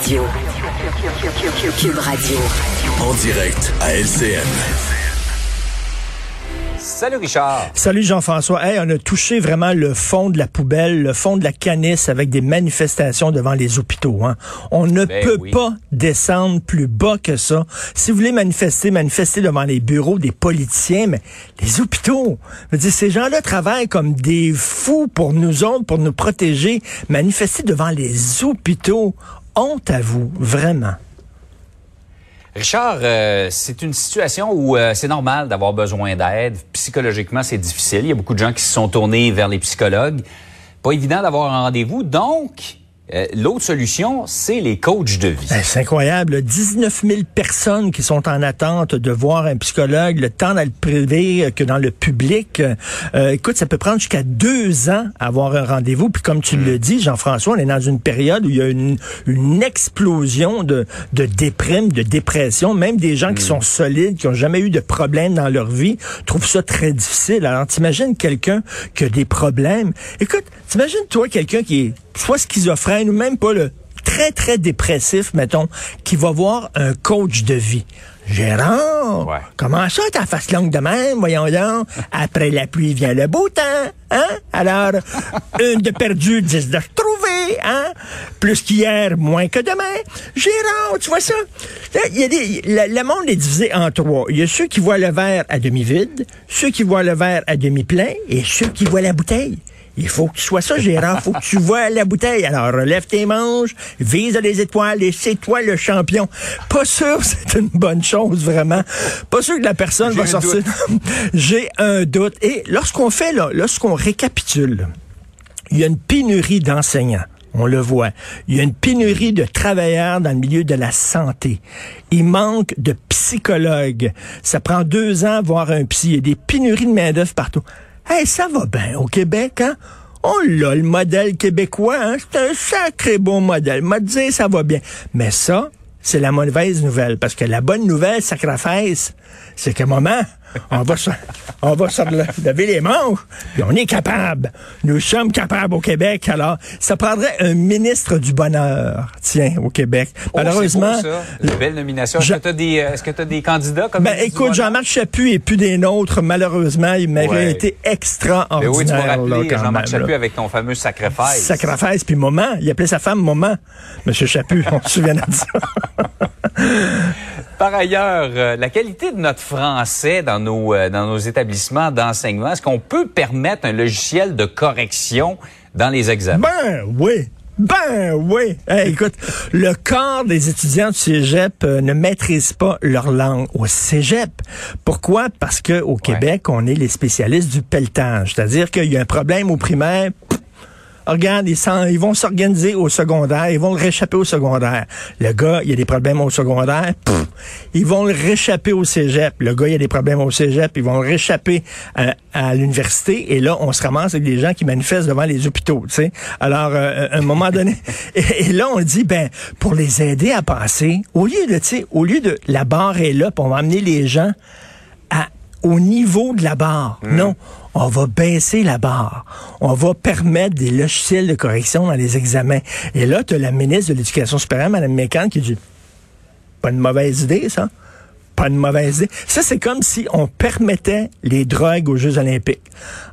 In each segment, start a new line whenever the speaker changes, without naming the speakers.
Radio. Cube Radio.
En direct à LCN.
Salut Richard.
Salut Jean-François. Hey, on a touché vraiment le fond de la poubelle, le fond de la canisse avec des manifestations devant les hôpitaux. Hein. On ne
Ben
peut
oui.
pas descendre plus bas que ça. Si vous voulez manifester, manifester devant les bureaux des politiciens, mais les hôpitaux, je veux dire, ces gens-là travaillent comme des fous pour nous autres, pour nous protéger. Manifester devant les hôpitaux, honte à vous, vraiment.
Richard, euh, c'est une situation où euh, c'est normal d'avoir besoin d'aide. Psychologiquement, c'est difficile. Il y a beaucoup de gens qui se sont tournés vers les psychologues. Pas évident d'avoir un rendez-vous. Donc, euh, l'autre solution, c'est les coachs de vie.
Ben, c'est incroyable. là. 19 000 personnes qui sont en attente de voir un psychologue, le temps dans le privé que dans le public. Euh, écoute, ça peut prendre jusqu'à deux ans à avoir un rendez-vous. Puis comme tu le dis, Jean-François, on est dans une période où il y a une, une explosion de, de déprime, de dépression. Même des gens qui sont solides, qui ont jamais eu de problème dans leur vie, trouvent ça très difficile. Alors, t'imagines quelqu'un qui a des problèmes. Écoute, t'imagines toi quelqu'un qui est soit schizophrène ou même pas le très, très dépressif, mettons, qui va voir un coach de vie. Gérard,
Ouais.
comment ça, ta face longue de même, voyons donc? Après la pluie vient le beau temps, hein? Alors, une de perdue, dix de retrouvée, hein? Plus qu'hier, moins que demain. Gérard, tu vois ça? Là, il y a des, le, le monde est divisé en trois. Il y a ceux qui voient le verre à demi vide, ceux qui voient le verre à demi plein et ceux qui voient la bouteille. Il faut que tu sois ça, Gérard. faut que tu vois la bouteille. Alors, relève tes manches, vise les étoiles et c'est toi le champion. Pas sûr que c'est une bonne chose, vraiment. Pas sûr que la personne va sortir. J'ai un doute. Et lorsqu'on fait, là, lorsqu'on récapitule, il y a une pénurie d'enseignants. On le voit. Il y a une pénurie de travailleurs dans le milieu de la santé. Il manque de psychologues. Ça prend deux ans à voir un psy. Il y a des pénuries de main-d'œuvre partout. Hey, ça va bien au Québec, hein? On l'a, le modèle québécois, hein? C'est un sacré bon modèle. M'a dit, ça va bien. Mais ça, c'est la mauvaise nouvelle. Parce que la bonne nouvelle, sacrifice, c'est qu'à un moment, on va se, on va se lever les manches, puis on est capable. Nous sommes capables au Québec. Alors, ça prendrait un ministre du bonheur, tiens, au Québec.
Oh,
Malheureusement,
beau, ça. Belle nomination. Est-ce que tu as des, euh, est-ce que t'as des candidats comme
ben, écoute? Jean-Marc Chaput est plus des nôtres, malheureusement. Il
Ouais.
été extraordinaire.
oui, tu
quand
Jean-Marc. Chaput avec ton fameux sacrifice.
Sacrifice, puis moment. Il appelait sa femme Moment. Monsieur Chaput, on se souvient de ça.
Par ailleurs, euh, la qualité de notre français dans nos, euh, dans nos établissements d'enseignement, est-ce qu'on peut permettre un logiciel de correction dans les examens?
Ben oui. Ben oui. Hey, écoute, le quart des étudiants du cégep euh, ne maîtrisent pas leur langue au cégep. Pourquoi? Parce que au Québec, on est les spécialistes du pelletage. C'est-à-dire qu'il y a un problème au primaire. Regarde, ils, vont s'organiser au secondaire, ils vont le réchapper au secondaire. Le gars, il y a des problèmes au secondaire, ils vont le réchapper au cégep. Le gars, il y a des problèmes au cégep, ils vont le réchapper à, à l'université. Et là, on se ramasse avec des gens qui manifestent devant les hôpitaux. Tu sais. Alors, euh, à un moment donné, et, là, on dit, ben, pour les aider à passer, au lieu de, tu sais, au lieu de la barre est là, on va amener les gens à- au niveau de la barre. Non, on va baisser la barre. On va permettre des logiciels de correction dans les examens. Et là, tu as la ministre de l'Éducation supérieure, Mme Mécan, qui dit pas une mauvaise idée, ça. Pas une mauvaise idée. Ça, c'est comme si on permettait les drogues aux Jeux olympiques.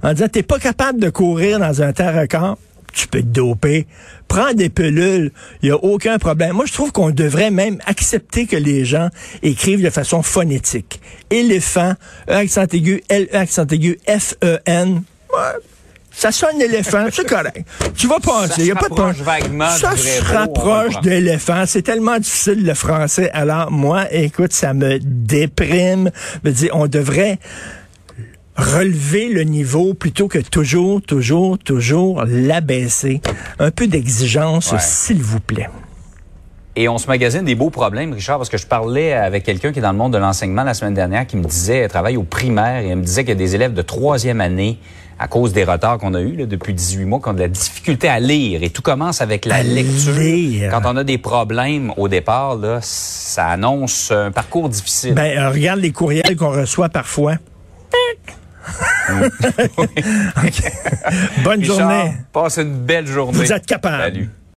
En disant, t'es pas capable de courir dans un temps record, tu peux te doper. Prends des pilules, il n'y a aucun problème. Moi, je trouve qu'on devrait même accepter que les gens écrivent de façon phonétique. Éléphant, E accent aigu, L E accent aigu, F E N. Ouais, ça sonne éléphant, c'est correct. Tu vas passer, il n'y a pas de problème.
vaguement
Ça se rapproche d'éléphant. C'est tellement difficile le français. Alors moi, écoute, ça me déprime. Je veux dire, on devrait relever le niveau plutôt que toujours, toujours, toujours l'abaisser. Un peu d'exigence,
Ouais.
s'il vous plaît.
Et on se magasine des beaux problèmes, Richard, parce que je parlais avec quelqu'un qui est dans le monde de l'enseignement la semaine dernière, qui me disait, elle travaille au primaire, et elle me disait qu'il y a des élèves de troisième année, à cause des retards qu'on a eus là, depuis 18 mois, qui ont de la difficulté à lire. Et tout commence avec la
À
lecture.
lire.
Quand on a des problèmes au départ, là, ça annonce un parcours difficile.
Ben, euh, regarde les courriels qu'on reçoit parfois. Bonne
Richard,
journée.
passe une belle journée.
Vous êtes capable.
Salut.